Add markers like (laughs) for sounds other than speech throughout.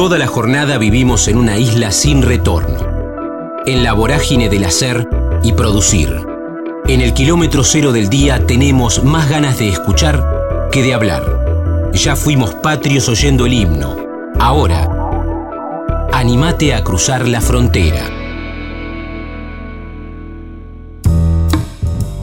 Toda la jornada vivimos en una isla sin retorno, en la vorágine del hacer y producir. En el kilómetro cero del día tenemos más ganas de escuchar que de hablar. Ya fuimos patrios oyendo el himno. Ahora, animate a cruzar la frontera.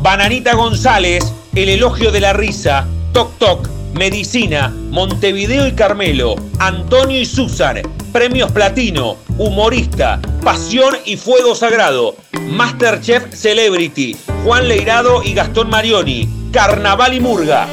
Bananita González, el elogio de la risa, Toc Toc, Medicina, Montevideo y Carmelo, Antonio y Susan, Premios Platino, Humorista, Pasión y Fuego Sagrado, Masterchef Celebrity, Juan Leirado y Gastón Marioni, Carnaval y Murga.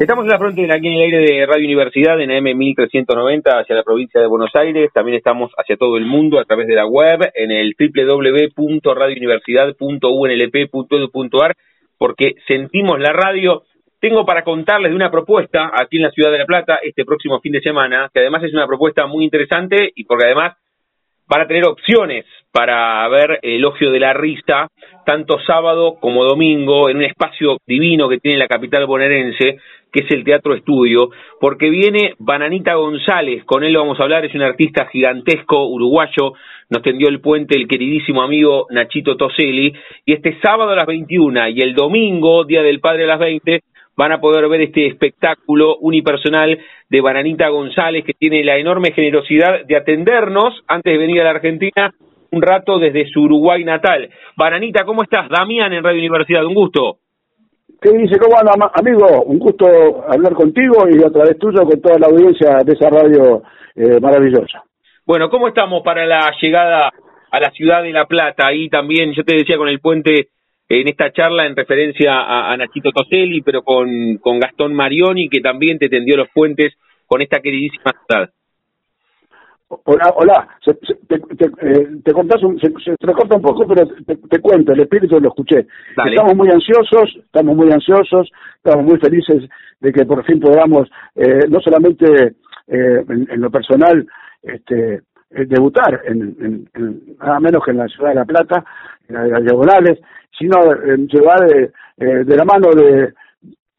Estamos en la frontera, aquí en el aire de Radio Universidad, en AM 1390, hacia la provincia de Buenos Aires. También estamos hacia todo el mundo a través de la web, en el www.radiouniversidad.unlp.edu.ar, porque sentimos la radio tengo para contarles de una propuesta aquí en la ciudad de La Plata este próximo fin de semana, que además es una propuesta muy interesante y porque además van a tener opciones para ver el elogio de la risa, tanto sábado como domingo, en un espacio divino que tiene la capital bonaerense, que es el Teatro Estudio, porque viene Bananita González, con él vamos a hablar, es un artista gigantesco uruguayo, nos tendió el puente el queridísimo amigo Nachito Toselli, y este sábado a las 21 y el domingo, Día del Padre a las 20, van a poder ver este espectáculo unipersonal de Bananita González, que tiene la enorme generosidad de atendernos antes de venir a la Argentina un rato desde su Uruguay natal. Bananita, ¿cómo estás? Damián en Radio Universidad, un gusto. ¿Qué dice? ¿Cómo anda, amigo? Un gusto hablar contigo y a través tuyo con toda la audiencia de esa radio eh, maravillosa. Bueno, ¿cómo estamos para la llegada a la ciudad de La Plata? Ahí también, yo te decía, con el puente en esta charla en referencia a, Nachito Toselli, pero con, con, Gastón Marioni, que también te tendió los puentes con esta queridísima ciudad. Hola, hola, te, te, eh, te contás, un, se, se, recorta un poco, pero te, cuento, el espíritu lo escuché. Estamos muy ansiosos, estamos muy ansiosos, estamos muy felices de que por fin podamos, eh, no solamente eh, en, lo personal, este, debutar en, en, nada menos que en la ciudad de La Plata, en las diagonales, sino llevar eh, eh, de la mano de,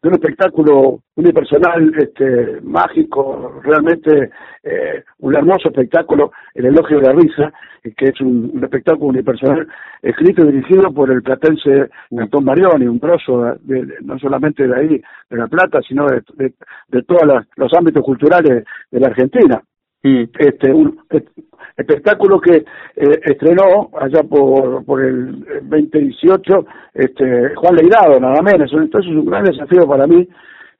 un espectáculo unipersonal, este, mágico, realmente eh, un hermoso espectáculo, El elogio de la risa, que es un, espectáculo unipersonal escrito y dirigido por el platense Antón Marioni, un grosso no solamente de ahí, de La Plata, sino de, de, todos los ámbitos culturales de la Argentina. Mm. Este, un, espectáculo que eh, estrenó allá por, por el 2018 este, Juan Leirado, nada menos. Entonces es un gran desafío para mí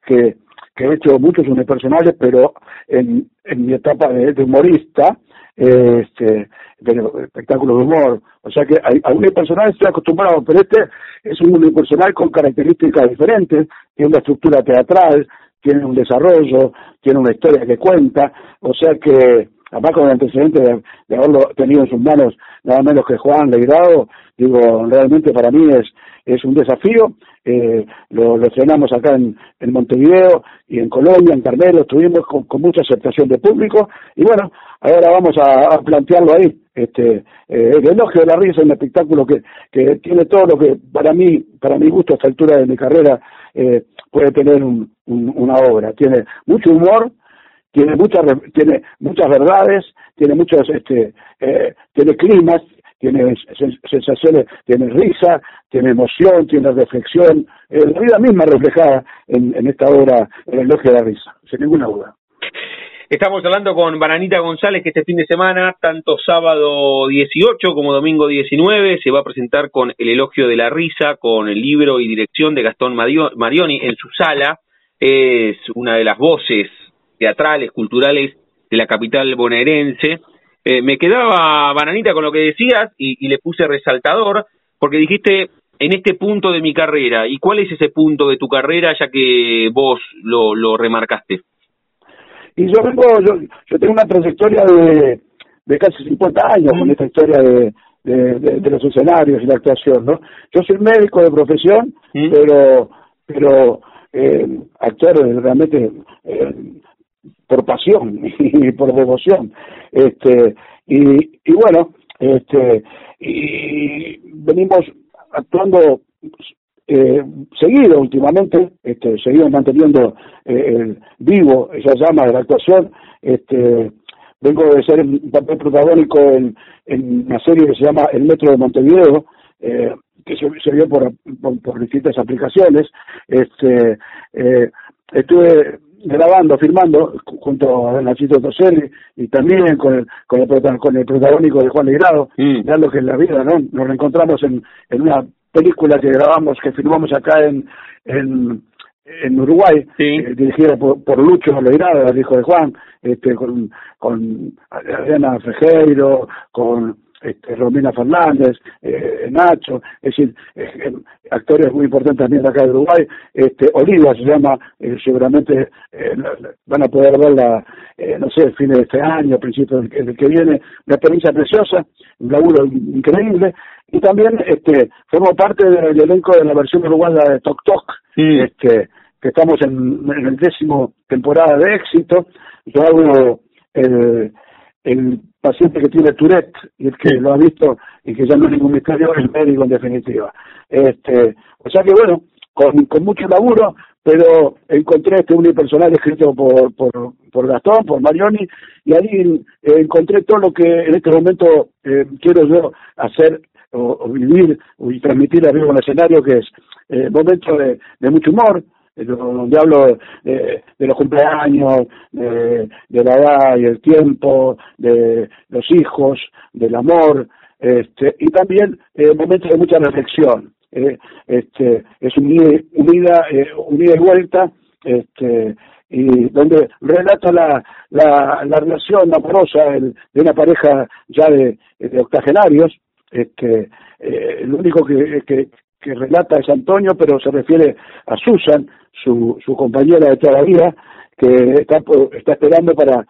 que, he hecho muchos unipersonales, pero en, en mi etapa de, humorista, este, de espectáculo de humor. O sea que a, a unipersonal estoy acostumbrado, pero este es un unipersonal con características diferentes, tiene una estructura teatral, tiene un desarrollo, tiene una historia que cuenta, o sea que además con el antecedente de, haberlo tenido en sus manos nada menos que Juan Leirado, digo, realmente para mí es, es un desafío, eh, lo, lo, estrenamos acá en, en, Montevideo y en Colombia, en Carmelo, estuvimos con, mucha aceptación de público. Y bueno, ahora vamos a, plantearlo ahí, este, eh, el elogio de la risa, un espectáculo que, que tiene todo lo que para mí, para mi gusto a esta altura de mi carrera, eh, puede tener un, una obra, tiene mucho humor, tiene muchas tiene muchas verdades, tiene muchos este eh, tiene climas, tiene sensaciones, tiene risa, tiene emoción, tiene reflexión, eh, la vida misma reflejada en, en esta obra, en el elogio de la risa, sin ninguna duda. Estamos hablando con Bananita González que este fin de semana, tanto sábado 18 como domingo 19, se va a presentar con El elogio de la risa, con el libro y dirección de Gastón Marioni en su sala. Es una de las voces teatrales, culturales de la capital bonaerense. Eh, me quedaba, Bananita, con lo que decías y, le puse resaltador, porque dijiste en este punto de mi carrera. ¿Y cuál es ese punto de tu carrera, ya que vos lo, lo remarcaste? Y yo vengo, yo, yo tengo una trayectoria de, de casi 50 años con esta historia de, de, los escenarios y la actuación, ¿no? Yo soy médico de profesión, pero pero eh, actor realmente eh, por pasión (laughs) y por devoción. Este, y, y bueno, este, y venimos actuando eh, seguido últimamente, este, seguido manteniendo eh, el vivo esa llama de la actuación, este, vengo de ser un papel protagónico en, en una serie que se llama El Metro de Montevideo, eh, que se, vio por, por, distintas aplicaciones. Este, eh, estuve grabando, filmando junto a Nachito Toselli y también con el, con el, con el protagónico de Juan Legrado, mm. ya lo que es la vida, ¿no? Nos reencontramos en, en una película que grabamos, que filmamos acá en, en, en Uruguay, eh, dirigida por, por Lucho Legrado, el hijo de Juan, este, con, con Adriana Frejeiro, con este, Romina Fernández, eh, Nacho, es decir, eh, actores muy importantes también de acá de Uruguay, este, Oliva se llama, eh, seguramente van a poder verla, no sé, fines de este año, principios del, que viene, una experiencia preciosa, un laburo increíble, y también este, formo parte del elenco de la versión uruguaya de Tok Tok, este, que estamos en, en el décimo temporada de éxito, yo hago el el paciente que tiene Tourette y el que lo ha visto y que ya no es ningún misterio, es el médico en definitiva. Este, o sea que bueno, con, con mucho laburo, pero encontré este unipersonal escrito por, por, por Gastón, por Marioni, y ahí encontré todo lo que en este momento eh, quiero yo hacer o, vivir y transmitir arriba en el escenario, que es eh, momento de, de mucho humor, donde hablo de, los cumpleaños, de, la edad y el tiempo, de los hijos, del amor, este, y también eh, momentos de mucha reflexión. Eh, este, es un unida, eh, unida y vuelta, este, y donde relata la, la, la relación amorosa de una pareja ya de, de octogenarios, este, eh, lo único que, que, que relata es Antonio, pero se refiere a Susan, su, su compañera de toda la vida, que está, está esperando para,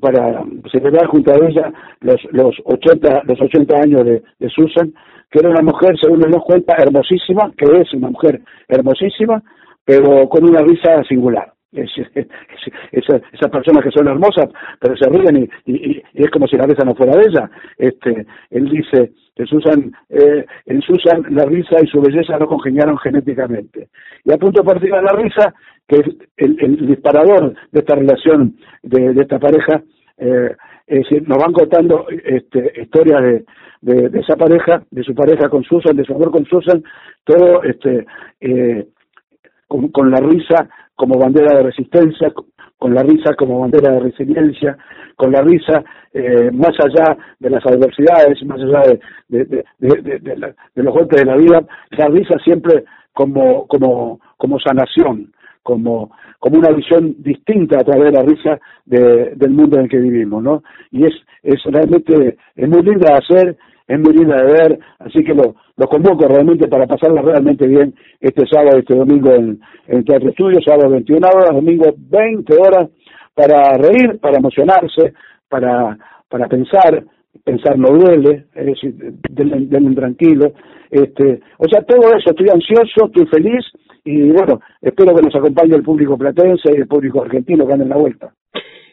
para, celebrar junto a ella los, los 80, los 80 años de, Susan, que era una mujer, según nos cuenta, hermosísima, que es una mujer hermosísima, pero con una risa singular. Es, esas personas que son hermosas, pero se ríen y, y, es como si la risa no fuera de ella. Este, él dice, Susan, eh, en Susan la risa y su belleza no congeniaron genéticamente. Y a punto de partir de la risa, que es el, disparador de esta relación de, esta pareja, eh, es decir, nos van contando este, historias de, de, esa pareja, de su pareja con Susan, de su amor con Susan, todo este, eh, con, la risa como bandera de resistencia, con la risa como bandera de resiliencia, con la risa eh, más allá de las adversidades, más allá de, de, los golpes de la vida, la risa siempre como, como, como sanación, como, como una visión distinta a través de la risa del mundo en el que vivimos, ¿no? Y es, es realmente, es muy linda de hacer, es muy de ver, así que lo, lo convoco realmente para pasarla realmente bien este sábado, este domingo en, Teatro Estudio, sábado 21 horas, domingo 20 horas, para reír, para emocionarse, para, para pensar, pensar no duele, es decir, denle, tranquilo, este, o sea, todo eso, estoy ansioso, estoy feliz, y bueno, espero que nos acompañe el público platense y el público argentino que anda en la vuelta.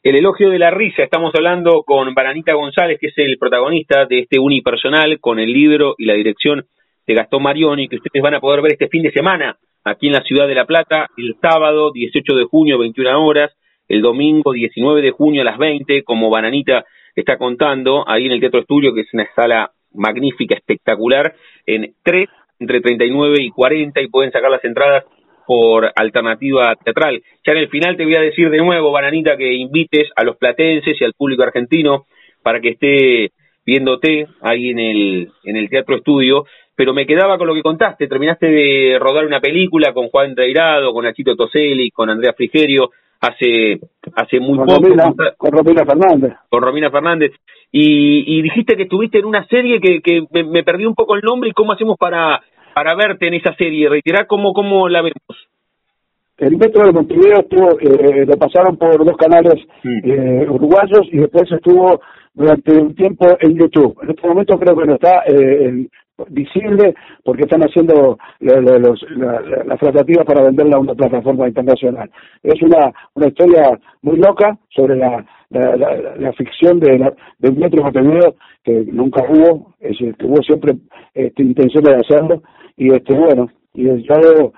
El elogio de la risa, estamos hablando con Baranita González, que es el protagonista de este unipersonal, con el libro y la dirección de Gastón Marioni, que ustedes van a poder ver este fin de semana aquí en la ciudad de La Plata, el sábado 18 de junio, 21 horas, el domingo 19 de junio a las 20, como Bananita está contando, ahí en el Teatro Estudio, que es una sala magnífica, espectacular, en 3, entre 39 y 40, y pueden sacar las entradas por alternativa teatral. Ya en el final te voy a decir de nuevo, Bananita, que invites a los platenses y al público argentino para que esté viéndote ahí en el, en el Teatro Estudio, pero me quedaba con lo que contaste, terminaste de rodar una película con Juan Reirado, con Nachito Toselli, con Andrea Frigerio, hace hace muy poco. con Romina Fernández. Con Romina Fernández. Y, y dijiste que estuviste en una serie que, que me, me perdí un poco el nombre y cómo hacemos para para verte en esa serie, reiterar cómo, cómo la vemos. El Metro de Montevideo estuvo, eh, lo pasaron por dos canales eh, uruguayos y después estuvo durante un tiempo en YouTube. En este momento creo que no está eh, visible porque están haciendo las tratativas para venderla a una plataforma internacional. Es una, una historia muy loca sobre la, la, ficción de, de un metro de Montevideo que nunca hubo, es, que hubo siempre este, intención de hacerlo y este bueno y yo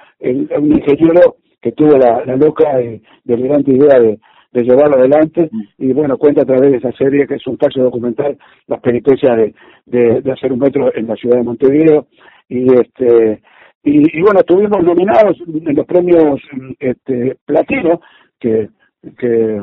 un ingeniero que tuvo la, loca y delirante idea de, llevarlo adelante mm. y bueno, cuenta a través de esa serie que es un caso documental las peripecias de, de, hacer un metro en la ciudad de Montevideo y este y, bueno, estuvimos nominados en los premios este, platino que que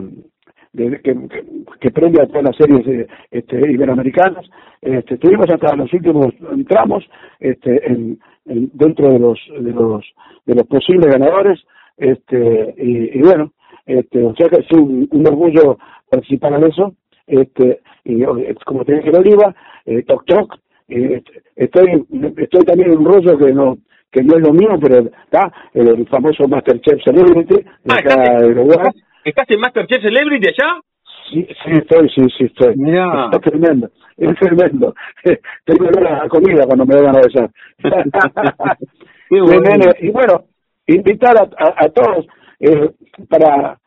que, premia a todas las series este, iberoamericanas. Este, estuvimos hasta los últimos tramos este, en, dentro de los, de los de los posibles ganadores este, y, bueno, este, o sea que es un, orgullo participar en eso. Este, y como te dije en Oliva, eh, Toc Toc, eh, estoy, estoy también en un rollo que no que no es lo mío, pero está el famoso Masterchef Celebrity de ah, acá de Uruguay. ¿Estás en Masterchef Celebrity allá? Sí, sí estoy, sí, sí estoy. Mira. Está tremendo, es tremendo. (laughs) Tengo la comida cuando me van a besar. (laughs) Y bueno, invitar a, a, todos eh, para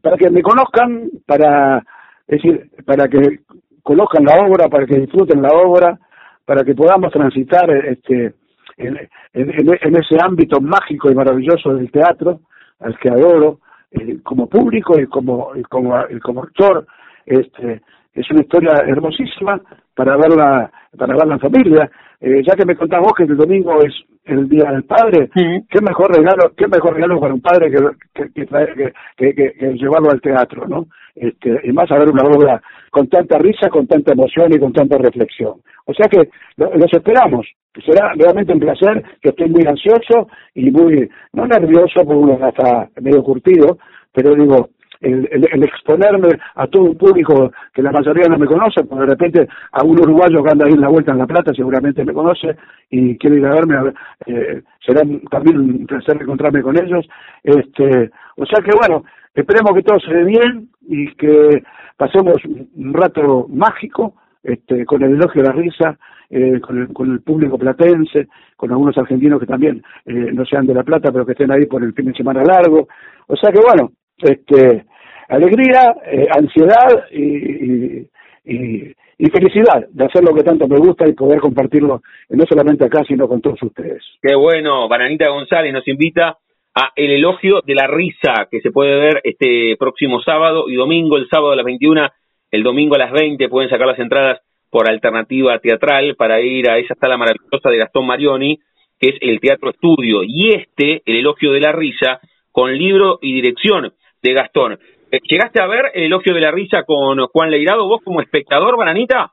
para que me conozcan, para es decir, para que conozcan la obra, para que disfruten la obra, para que podamos transitar este en, en ese ámbito mágico y maravilloso del teatro, al que adoro, eh, como público y como, y como, como actor. Este, es una historia hermosísima para verla, para verla en familia. Eh, ya que me contás vos que el domingo es el Día del Padre, qué mejor regalo, qué mejor regalo para un padre que, que, que, llevarlo al teatro, ¿no? Este, y más a ver una obra con tanta risa, con tanta emoción y con tanta reflexión. O sea que los esperamos. Será realmente un placer, que estoy muy ansioso y muy, no nervioso, porque uno ya está medio curtido, pero digo, el, el, exponerme a todo un público que la mayoría no me conoce, porque de repente a un uruguayo que anda ahí en la vuelta en La Plata seguramente me conoce y quiere ir a verme, eh, será también un placer encontrarme con ellos. este O sea que bueno, esperemos que todo se dé bien y que pasemos un rato mágico este, con el elogio de la risa, eh, con, el, con el público platense, con algunos argentinos que también eh, no sean de La Plata, pero que estén ahí por el fin de semana largo. O sea que bueno, este, alegría, eh, ansiedad y, y, y, felicidad de hacer lo que tanto me gusta y poder compartirlo no solamente acá, sino con todos ustedes. Qué bueno, Bananita González nos invita a El elogio de la risa, que se puede ver este próximo sábado y domingo, el sábado a las 21, el domingo a las 20, pueden sacar las entradas por alternativa teatral para ir a esa sala maravillosa de Gastón Marioni, que es el Teatro Estudio, y este, El elogio de la risa, con libro y dirección de Gastón. Eh, ¿Llegaste a ver el elogio de la risa con Juan Leirado, vos como espectador, Bananita?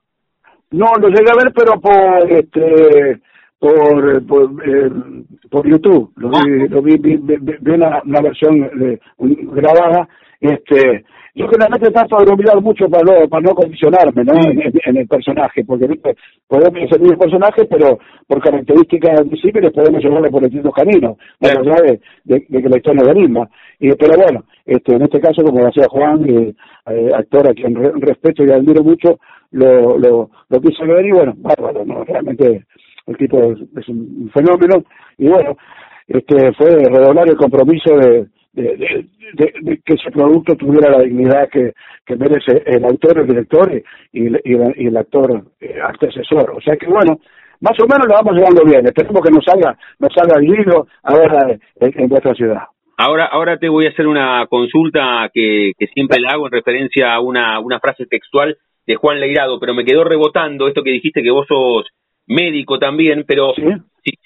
No, lo llegué a ver, pero por este por por, eh, por YouTube. Lo vi, ah. lo vi, vi, vi, una, una, versión de, grabada. Este, yo generalmente trato de mirar mucho para no, para no condicionarme ¿no? En, el personaje, porque ¿viste? podemos ser el personaje, pero por características visibles podemos llevarle por distintos caminos, más allá de, de, que la historia es la misma. Y, pero bueno, este, en este caso, como decía Juan, eh, eh, actor a quien respeto y admiro mucho, lo, lo, lo quise ver y bueno, bárbaro, ¿no? realmente el tipo es, un fenómeno y bueno, este fue redoblar el compromiso de que ese producto tuviera la dignidad que, merece el autor, el director y, y, el actor eh, asesor. O sea que bueno, más o menos lo vamos llevando bien. Esperemos que nos salga, nos salga el ahora en, en vuestra ciudad. Ahora, ahora te voy a hacer una consulta que, que siempre le hago en referencia a una, una frase textual de Juan Leirado, pero me quedó rebotando esto que dijiste que vos sos médico también, pero ¿Sí?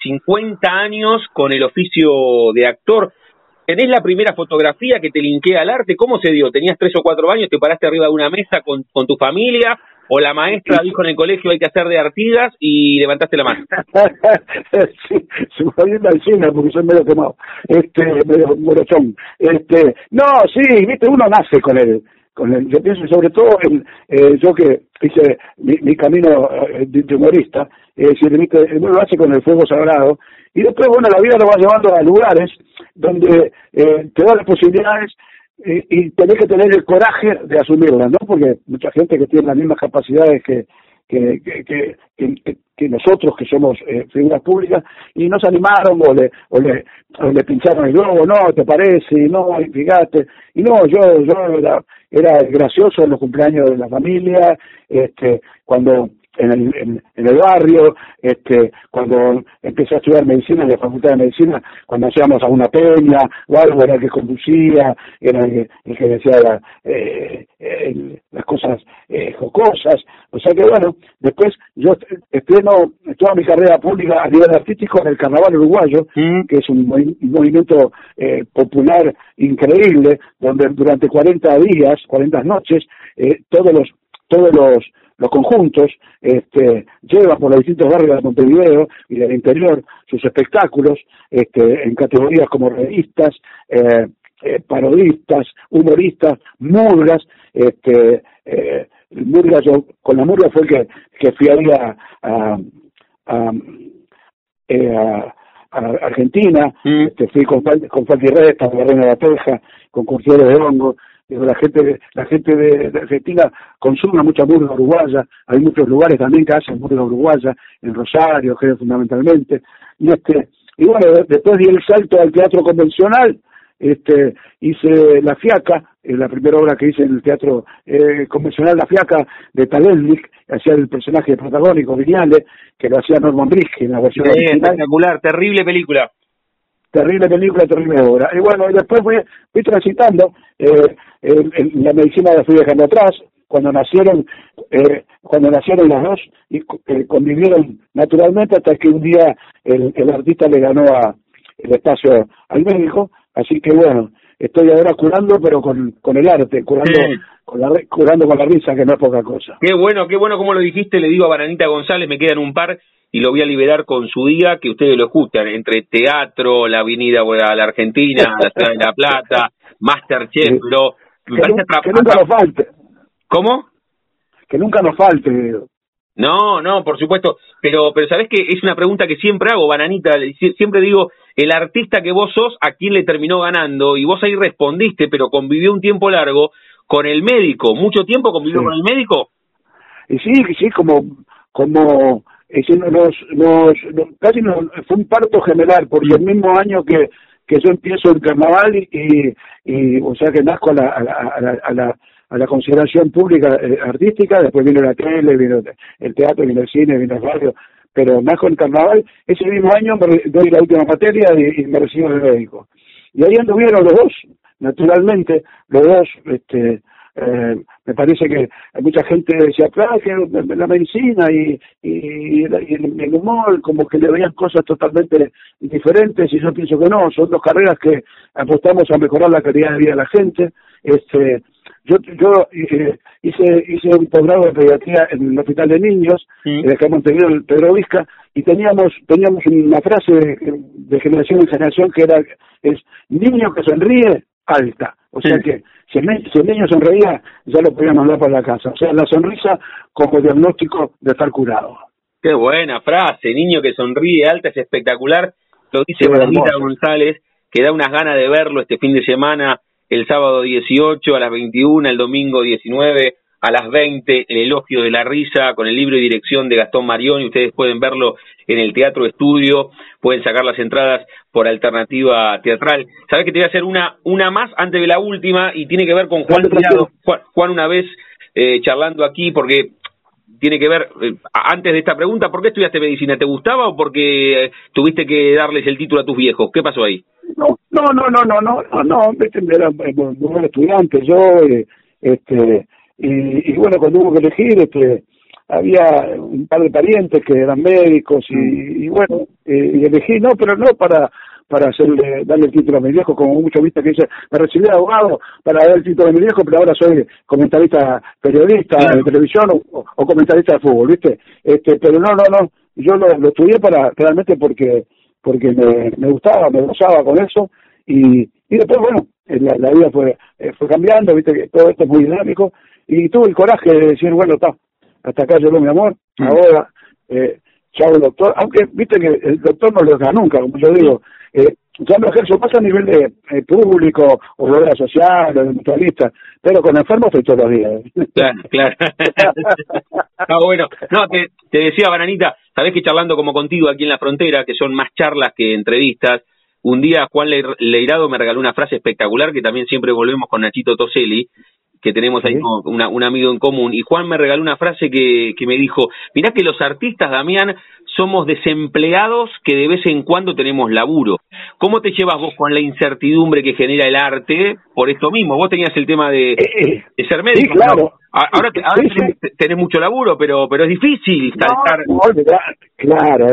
50 años con el oficio de actor. ¿Tenés la primera fotografía que te linkea al arte? ¿Cómo se dio? ¿Tenías tres o cuatro años, te paraste arriba de una mesa con, con tu familia? ¿O la maestra dijo en el colegio hay que hacer de Artigas y levantaste la mano? (laughs) sí, se me al cine porque soy medio quemado, este, medio morochón. Este, no, sí, viste, uno nace con él. Con el, yo pienso sobre todo en eh, yo que hice mi, mi camino eh, de, humorista, es decir, viste, uno lo hace con el fuego sagrado y después, bueno, la vida lo va llevando a lugares donde eh, te da las posibilidades y, y tenés que tener el coraje de asumirlas, ¿no? Porque mucha gente que tiene las mismas capacidades que, que, que, nosotros que somos eh, figuras públicas y nos animaron o le, o le, o le pincharon el globo, no, ¿te parece? No, fíjate. Y no, yo, yo era, era gracioso en los cumpleaños de la familia, este, cuando en el, en, el barrio, este, cuando empecé a estudiar medicina en la facultad de medicina, cuando hacíamos a una peña o algo, era el que conducía, era el, que decía eh, las cosas eh, jocosas, o sea que bueno, después yo estreno toda mi carrera pública a nivel artístico en el carnaval uruguayo, mm. que es un, movimiento eh, popular increíble, donde durante 40 días, 40 noches, eh, todos los todos los los conjuntos este, llevan por los distintos barrios de Montevideo y del interior sus espectáculos este, en categorías como revistas, eh, eh, parodistas, humoristas, murgas. Este, eh, murga yo, con la murga fue que, que fui ahí a, a, a, a Argentina, mm. este, fui con, con Falti Resta, con Reina de la Teja, con Curtieres de Hongo, la gente la gente de, Argentina consume mucha murga uruguaya, hay muchos lugares también que hacen murga uruguaya, en Rosario, creo fundamentalmente, y este y bueno, después di el salto al teatro convencional, este hice La Fiaca, la primera obra que hice en el teatro eh, convencional La Fiaca de Talelnik, hacía el personaje protagónico Viñales, que lo hacía Norman Bridge en la versión espectacular, terrible película terrible película, terrible obra. Y bueno, después fui, fui transitando, eh, la medicina la fui dejando atrás, cuando nacieron, eh, cuando nacieron las dos, y eh, convivieron naturalmente hasta que un día el, el artista le ganó a, el espacio al médico, así que bueno, estoy ahora curando, pero con, con el arte, curando, con la, curando con la risa, que no es poca cosa. Qué bueno, qué bueno como lo dijiste, le digo a Bananita González, me quedan un par y lo voy a liberar con su día, que ustedes lo escuchan, entre teatro, la avenida a la Argentina, la ciudad de La Plata, Masterchef, pero me que, que nunca nos falte. ¿Cómo? Que nunca nos falte. No, no, por supuesto, pero pero sabes que es una pregunta que siempre hago, Bananita, siempre digo, el artista que vos sos, ¿a quién le terminó ganando? Y vos ahí respondiste, pero convivió un tiempo largo con el médico, ¿mucho tiempo convivió con el médico? Y sí, sí, como como nos, nos, casi fue un parto general, porque el mismo año que, que yo empiezo el carnaval y, y, o sea que nazco a la, a la, a la, a la, consideración pública eh, artística, después vino la tele, vino el teatro, vino el cine, vino el radio, pero nazco en carnaval, ese mismo año me doy la última materia y, me recibo el médico. Y ahí anduvieron los dos, naturalmente, los dos, este, eh, me parece que mucha gente decía, claro, que la medicina y, y, el, humor, como que le veían cosas totalmente diferentes, y yo pienso que no, son dos carreras que apostamos a mejorar la calidad de vida de la gente. Este, yo yo eh, hice hice un posgrado de pediatría en el hospital de niños sí. en el Montevideo el Pedro Vizca y teníamos teníamos una frase de, generación en generación que era es niño que sonríe alta o sea que si el, niño sonreía, ya lo podíamos mandar para la casa. O sea, la sonrisa como diagnóstico de estar curado. Qué buena frase, niño que sonríe alta, es espectacular. Lo dice Bernita González, que da unas ganas de verlo este fin de semana, el sábado 18 a las 21, el domingo 19 a las 20, el elogio de la risa con el libro y dirección de Gastón Marión y ustedes pueden verlo en el Teatro Estudio, pueden sacar las entradas por alternativa teatral. Sabes que te voy a hacer una, una más antes de la última y tiene que ver con Juan Juan, una vez eh, charlando aquí porque tiene que ver, eh, antes de esta pregunta, ¿por qué estudiaste medicina? ¿Te gustaba o porque eh, tuviste que darles el título a tus viejos? ¿Qué pasó ahí? No, no, no, no, no, no, no, no, era buen estudiante, yo, este, y, y bueno, cuando hubo que elegir, este, había un par de parientes que eran médicos y, y bueno, eh, y elegí, no, pero no para para hacerle, darle el título a mi viejo, como mucho vista que dice, me recibí de abogado para dar el título a mi viejo, pero ahora soy comentarista periodista de televisión o, comentarista de fútbol, ¿viste? Este, pero no, no, no, yo lo, lo estudié para, realmente porque, porque me, me gustaba, me gozaba con eso, y, y después, bueno, la, la vida fue, eh, fue cambiando, ¿viste? Que todo esto es muy dinámico, y tuve el coraje de decir, bueno, está, hasta acá llegó mi amor, mm. ahora, eh, chao doctor, aunque viste que el doctor no lo deja nunca, como yo digo, eh, ya no ejerzo más a nivel de eh, público o de obra social o de mutualista, pero con enfermos estoy todos los días. Claro, claro. (laughs) ah, bueno, no, te, te decía, Bananita, sabés que charlando como contigo aquí en la frontera, que son más charlas que entrevistas, un día Juan Leirado me regaló una frase espectacular que también siempre volvemos con Nachito Toselli, que tenemos ahí un amigo en común, y Juan me regaló una frase que, que me dijo, mirá que los artistas, Damián, somos desempleados que de vez en cuando tenemos laburo. ¿Cómo te llevas vos con la incertidumbre que genera el arte por esto mismo? Vos tenías el tema de, eh, eh, ser médico, claro. Ahora, tenés, mucho laburo, pero pero es difícil saltar. claro,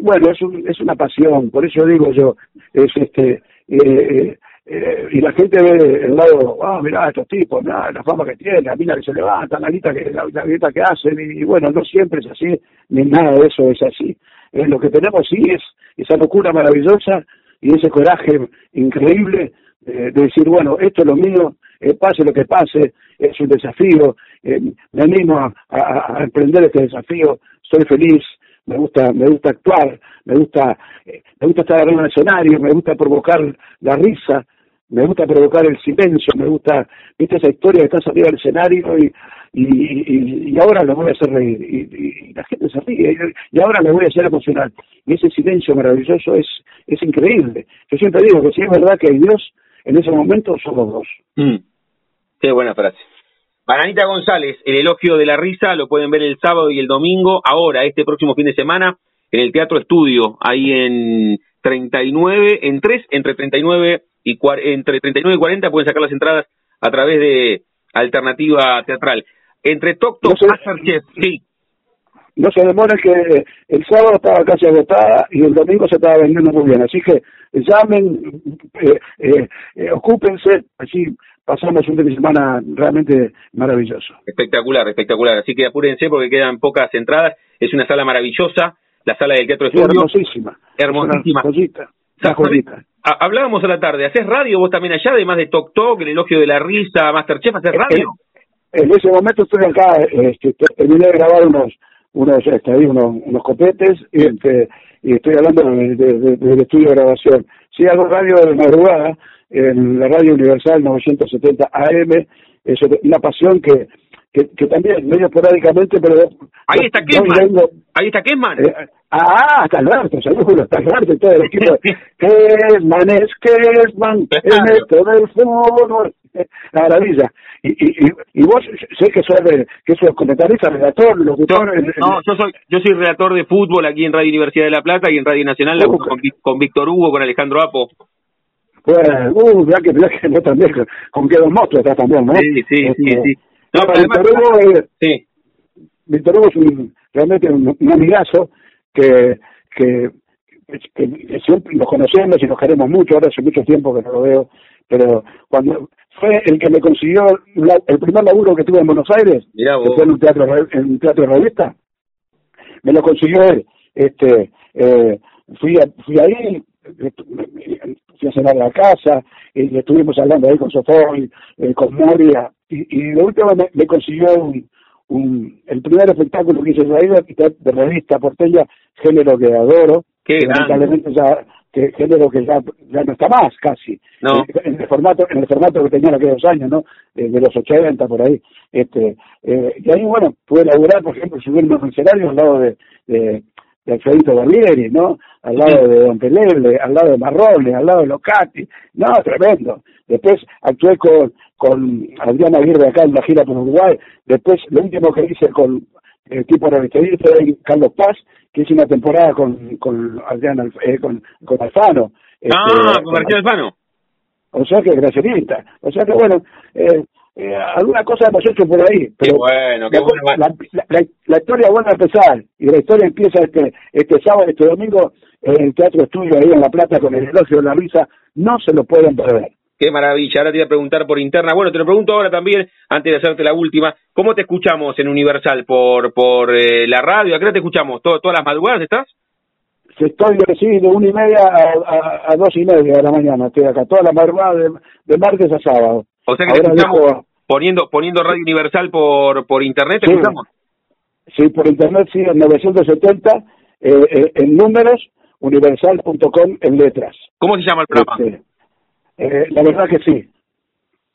bueno, es, es una pasión, por eso digo yo, es este... Eh, eh, y la gente ve el lado, ah, mirá, estos tipos, mirá, la fama que tienen, la mina que se levanta, la guita que, la, que hacen, y, bueno, no siempre es así, ni nada de eso es así. Eh, lo que tenemos sí es esa locura maravillosa y ese coraje increíble de decir, bueno, esto es lo mío, eh, pase lo que pase, es un desafío, me animo a, emprender este desafío, soy feliz, me gusta, me gusta actuar, me gusta, me gusta estar arriba en el escenario, me gusta provocar la risa, me gusta provocar el silencio, me gusta, viste esa historia que estás arriba del escenario y, y, y, ahora lo voy a hacer reír, y, la gente se ríe, y, ahora le voy a hacer emocional. Y ese silencio maravilloso es, es increíble. Yo siempre digo que si es verdad que hay Dios, en ese momento somos dos. Mm. Qué buena frase. Bananita González, el elogio de la risa, lo pueden ver el sábado y el domingo, ahora, este próximo fin de semana, en el Teatro Estudio, ahí en 39, en 3, entre 39 y entre 39 y 40 pueden sacar las entradas a través de Alternativa Teatral. Entre Toc Toc, no se, sí. No se demora que el sábado estaba casi agotada y el domingo se estaba vendiendo muy bien. Así que llamen, eh, eh, eh, ocúpense, así pasamos un fin de semana realmente maravilloso. Espectacular, espectacular. Así que apúrense porque quedan pocas entradas. Es una sala maravillosa, la sala del Teatro Estudio. Hermosísima. Hermosísima. Una joyita, hablábamos a la tarde, ¿haces radio vos también allá, además de Tok Tok, el elogio de la risa, Masterchef, ¿haces radio? En, ese momento estoy acá, este, terminé de grabar unos unos, este, unos, unos copetes y, este, y estoy hablando del estudio de grabación. Sí, hago radio de madrugada en la radio universal 970 AM, es una pasión que, que, que también medio esporádicamente, pero... Ahí está Kesman, ahí está Kesman. Eh, Ah, está Alberto, seguro, está Alberto todo el equipo. (laughs) Kesman es Kesman, el esto del fútbol. Maravilla. Y, y, y vos sé que sos, de, que sos comentarista, redactor, locutor. no, yo soy yo soy redactor de fútbol aquí en Radio Universidad de La Plata y en Radio Nacional uh, con, con, Víctor Hugo, con Alejandro Apo. Bueno, uh, ya que, ya que no también, con que dos monstruos estás también, ¿no? Sí, sí, sí, este, sí. No, pero Víctor Hugo, sí. Víctor Hugo es un, realmente un, un amigazo que, que, que, siempre nos conocemos y nos queremos mucho, ahora hace mucho tiempo que no lo veo, pero cuando fue el que me consiguió el primer laburo que tuve en Buenos Aires, que fue en un teatro en un teatro revista, me lo consiguió él. Este, eh, fui, a, fui ahí, fui a cenar a la casa, y estuvimos hablando ahí con Sofoy, eh, con Moria, y, y de último me, me consiguió un, un, el primer espectáculo que hice en la de revista porteña, género que adoro, que lamentablemente ya que género que ya, ya no está más casi. No. en, el formato en el formato que tenía en aquellos años no de, los 80 por ahí. Este eh, y ahí bueno pude laburar por ejemplo subirme a un escenario al lado de, de, de Alfredito Barbieri, ¿no? Al lado de Don Peleble, al lado de Marrone, al lado de Locati, no, tremendo. Después actué con, con Adriana Aguirre acá en la gira por Uruguay, después lo último que hice con el tipo de fue Carlos Paz, que hice una temporada con, con Adriana, eh, con, con Alfano. Ah, este, con García Alfano. O sea que graciosista. O sea que bueno, eh, eh, alguna cosa hemos hecho por ahí. Pero bueno, qué La, la, historia vuelve a empezar y la historia empieza este este sábado, este domingo en el Teatro Estudio ahí en La Plata con el elogio de la risa. No se lo pueden perder. Qué maravilla. Ahora te voy a preguntar por interna. Bueno, te lo pregunto ahora también, antes de hacerte la última. ¿Cómo te escuchamos en Universal? ¿Por por eh, la radio? ¿A qué hora te escuchamos? ¿Todas las madrugadas estás? Estoy, sí, de una y media a, a, dos y media de la mañana. Estoy acá, toda la madrugada de martes a sábado. O sea que estamos poniendo, poniendo Radio Universal por, por internet, sí, Sí, por internet sí, en 970, eh, eh, en números, universal.com en letras. ¿Cómo se llama el programa? Este, eh, la verdad que sí.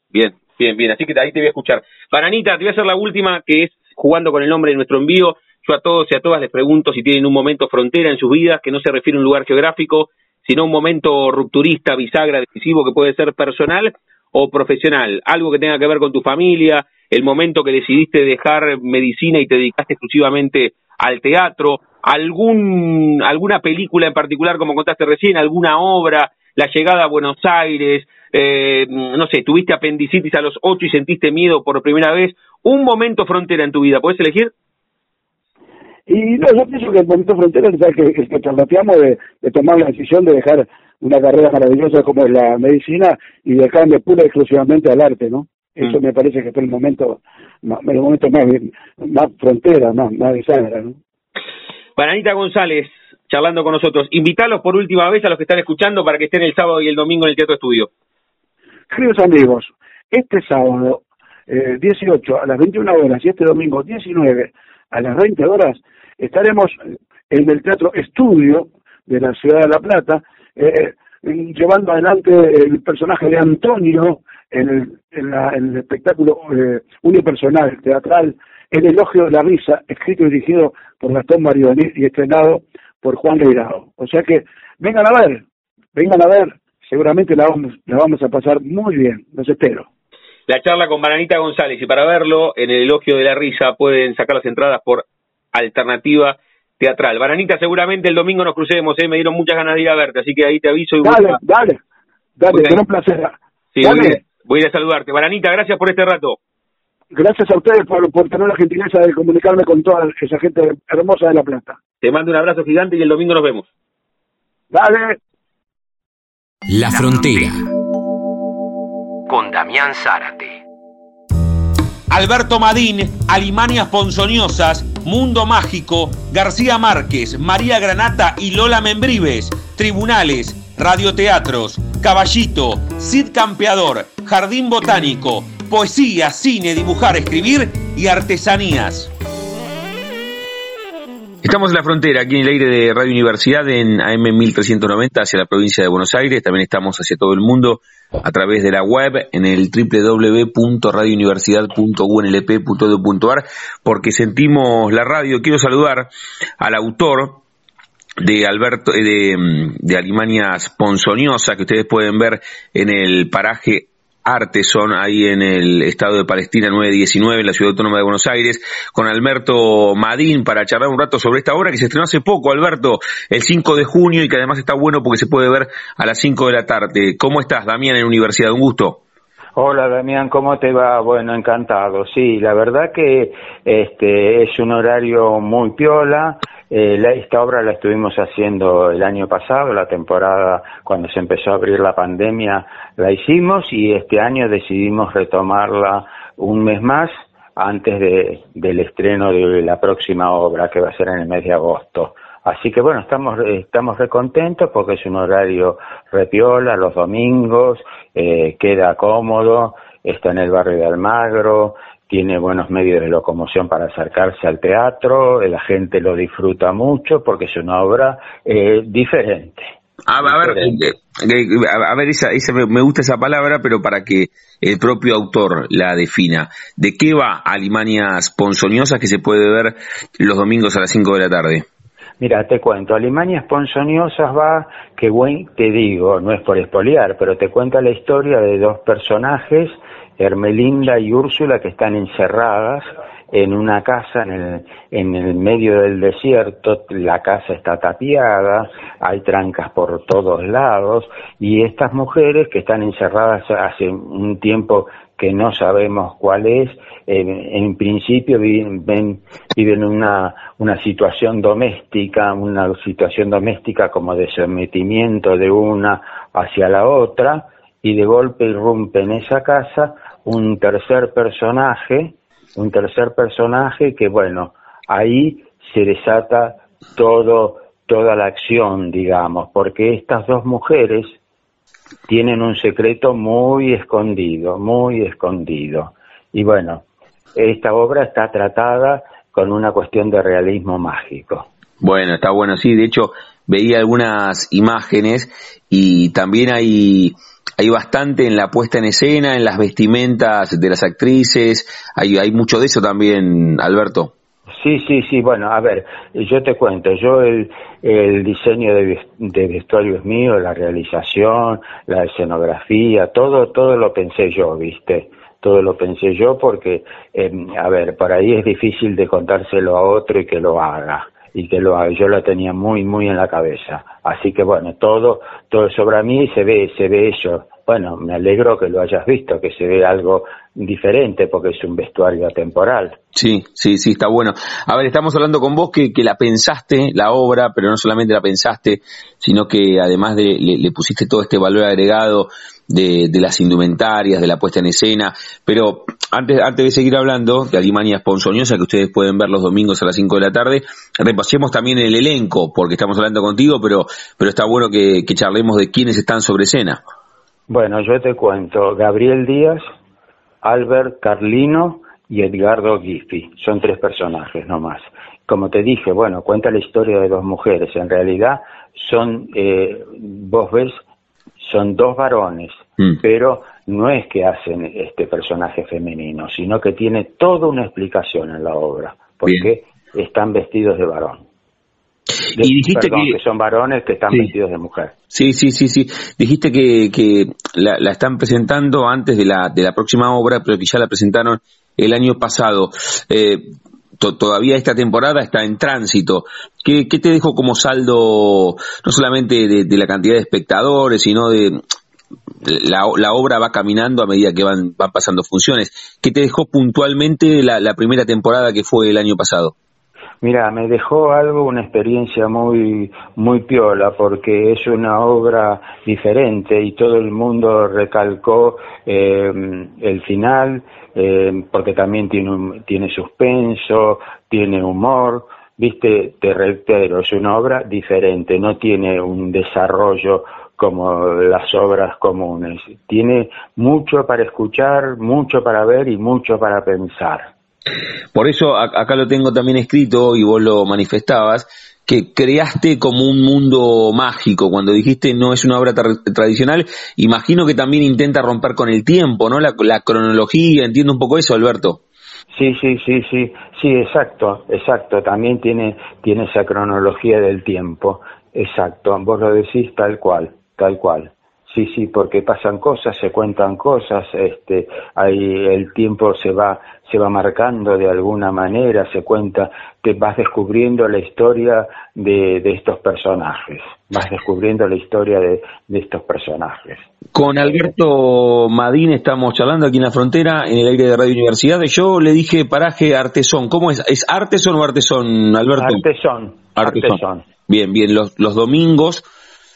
Bien, bien, bien. Así que ahí te voy a escuchar. Paranita, te voy a hacer la última, que es jugando con el nombre de nuestro envío. Yo a todos y a todas les pregunto si tienen un momento frontera en sus vidas, que no se refiere a un lugar geográfico, sino a un momento rupturista, bisagra, decisivo, que puede ser personal o profesional, algo que tenga que ver con tu familia, el momento que decidiste dejar medicina y te dedicaste exclusivamente al teatro, algún, alguna película en particular, como contaste recién, alguna obra, la llegada a Buenos Aires, eh, no sé, tuviste apendicitis a los ocho y sentiste miedo por primera vez, un momento frontera en tu vida, ¿puedes elegir? Y no, yo pienso que el momento frontera es el que, el que charlateamos de, de tomar la decisión de dejar una carrera maravillosa como es la medicina y dejarme pura exclusivamente al arte, ¿no? Eso mm. me parece que fue el momento, el momento más, más frontera, más, más bisagra, ¿no? Bananita González, charlando con nosotros. Invítalos por última vez a los que están escuchando para que estén el sábado y el domingo en el Teatro Estudio. Queridos amigos, este sábado eh, 18 a las 21 horas y este domingo 19 a las 20 horas estaremos en el Teatro Estudio de la Ciudad de La Plata eh, llevando adelante el personaje de Antonio en el, el espectáculo eh, unipersonal teatral El elogio de la risa, escrito y dirigido por Gastón Marioni y estrenado por Juan Leirado. O sea que vengan a ver, vengan a ver, seguramente la vamos, la vamos a pasar muy bien, los espero. La charla con Bananita González y para verlo en el elogio de la risa pueden sacar las entradas por alternativa teatral. Bananita, seguramente el domingo nos crucemos, ¿eh? me dieron muchas ganas de ir a verte, así que ahí te aviso. Y dale, dale, dale, será un placer. Sí, Voy, a, ir a saludarte. Bananita, gracias por este rato. Gracias a ustedes por, por tener la gentileza de comunicarme con toda esa gente hermosa de La Plata. Te mando un abrazo gigante y el domingo nos vemos. Dale. La Frontera. Con Damián Zárate. Alberto Madín, Alimanias Ponzoñosas, Mundo Mágico, García Márquez, María Granata y Lola Membrives, Tribunales, Radioteatros, Caballito, Cid Campeador, Jardín Botánico, Poesía, Cine, Dibujar, Escribir y Artesanías. Estamos en la frontera, aquí en el aire de Radio Universidad, en AM 1390, hacia la provincia de Buenos Aires. También estamos hacia todo el mundo a través de la web en el www.radiouniversidad.unlp.edu.ar, porque sentimos la radio. Quiero saludar al autor de Alberto de, de Alimanias Ponzoñosa que ustedes pueden ver en el paraje Arteson, ahí en el estado de Palestina 919, en la ciudad autónoma de Buenos Aires, con Alberto Madín para charlar un rato sobre esta obra que se estrenó hace poco, Alberto, el 5 de junio y que además está bueno porque se puede ver a las 5 de la tarde. ¿Cómo estás, Damián, en Universidad? Un gusto. Hola Damián, ¿cómo te va? Bueno, encantado. Sí, la verdad que este es un horario muy piola, eh, esta obra la estuvimos haciendo el año pasado, la temporada cuando se empezó a abrir la pandemia la hicimos y este año decidimos retomarla un mes más antes de, del estreno de la próxima obra que va a ser en el mes de agosto. Así que bueno, estamos, estamos recontentos porque es un horario repiola los domingos, eh, queda cómodo, está en el barrio de Almagro, tiene buenos medios de locomoción para acercarse al teatro, la gente lo disfruta mucho porque es una obra eh, diferente. A, ver, eh, eh, a, ver esa, me gusta esa palabra, pero para que el propio autor la defina. ¿De qué va Alimanias Ponzoñosas que se puede ver los domingos a las 5 de la tarde? Mira, te cuento, Alimanias Ponzoñosas va, que bueno, te digo, no es por espoliar, pero te cuenta la historia de dos personajes Hermelinda y Úrsula que están encerradas en una casa en el, en el medio del desierto, la casa está tapiada, hay trancas por todos lados. Y estas mujeres que están encerradas hace un tiempo que no sabemos cuál es, en principio viven, viven una, una situación doméstica, una situación doméstica como de sometimiento de una hacia la otra, y de golpe irrumpe en esa casa un tercer personaje, un tercer personaje que bueno, ahí se desata todo, toda la acción, digamos, porque estas dos mujeres tienen un secreto muy escondido, muy escondido. Y bueno, esta obra está tratada con una cuestión de realismo mágico. Bueno, está bueno, sí, de hecho veía algunas imágenes y también hay hay bastante en la puesta en escena, en las vestimentas de las actrices, hay, hay mucho de eso también, Alberto. Sí, sí, sí, bueno, a ver, yo te cuento, yo el, diseño de, de vestuario es mío, la realización, la escenografía, todo, todo lo pensé yo, ¿viste? Todo lo pensé yo porque, eh, a ver, por ahí es difícil de contárselo a otro y que lo haga y que lo. Yo lo tenía muy, muy en la cabeza. Así que bueno, todo, todo sobre mí se ve, se ve eso bueno, me alegro que lo hayas visto, que se ve algo diferente porque es un vestuario temporal. Sí, sí, sí, está bueno. A ver, estamos hablando con vos que, que la pensaste, la obra, pero no solamente la pensaste, sino que además de, le, pusiste todo este valor agregado de, de, las indumentarias, de la puesta en escena. Pero antes, antes de seguir hablando de Alemania Esponsoñosa, que ustedes pueden ver los domingos a las 5 de la tarde, repasemos también el elenco, porque estamos hablando contigo, pero, pero está bueno que, que charlemos de quiénes están sobre escena. Bueno, yo te cuento, Gabriel Díaz, Albert Carlino y Edgardo Giffi. Son tres personajes nomás. Como te dije, bueno, cuenta la historia de dos mujeres. En realidad son, eh, vos ves, son dos varones, mm. pero no es que hacen este personaje femenino, sino que tiene toda una explicación en la obra, porque están vestidos de varón y dijiste que... son varones que están vestidos de mujer. Sí, sí, sí, sí. Dijiste que, que la, están presentando antes de la, de la próxima obra, pero que ya la presentaron el año pasado. Eh, todavía esta temporada está en tránsito. ¿Qué, ¿Qué, te dejó como saldo, no solamente de, la cantidad de espectadores, sino de la, la, obra va caminando a medida que van, van pasando funciones? ¿Qué te dejó puntualmente la, la primera temporada que fue el año pasado? Mira, me dejó algo, una experiencia muy, muy piola, porque es una obra diferente y todo el mundo recalcó eh, el final, eh, porque también tiene, tiene suspenso, tiene humor, viste, te reitero, es una obra diferente, no tiene un desarrollo como las obras comunes, tiene mucho para escuchar, mucho para ver y mucho para pensar. Por eso acá lo tengo también escrito y vos lo manifestabas, que creaste como un mundo mágico. Cuando dijiste no es una obra tradicional, imagino que también intenta romper con el tiempo, ¿no? La, cronología, entiendo un poco eso, Alberto. Sí, sí, sí, sí, sí, exacto, exacto. También tiene, tiene esa cronología del tiempo, exacto. Vos lo decís tal cual, tal cual. Sí, sí, porque pasan cosas, se cuentan cosas, este, ahí el tiempo se va, se va marcando de alguna manera, se cuenta, que vas descubriendo la historia de, de estos personajes, vas descubriendo la historia de, de, estos personajes. Con Alberto Madín estamos charlando aquí en la frontera, en el aire de Radio Universidad. Yo le dije paraje Artesón. ¿Cómo es? ¿Es Artesón o Artesón, Alberto? Artesón. Artesón. Bien, bien. Los, los domingos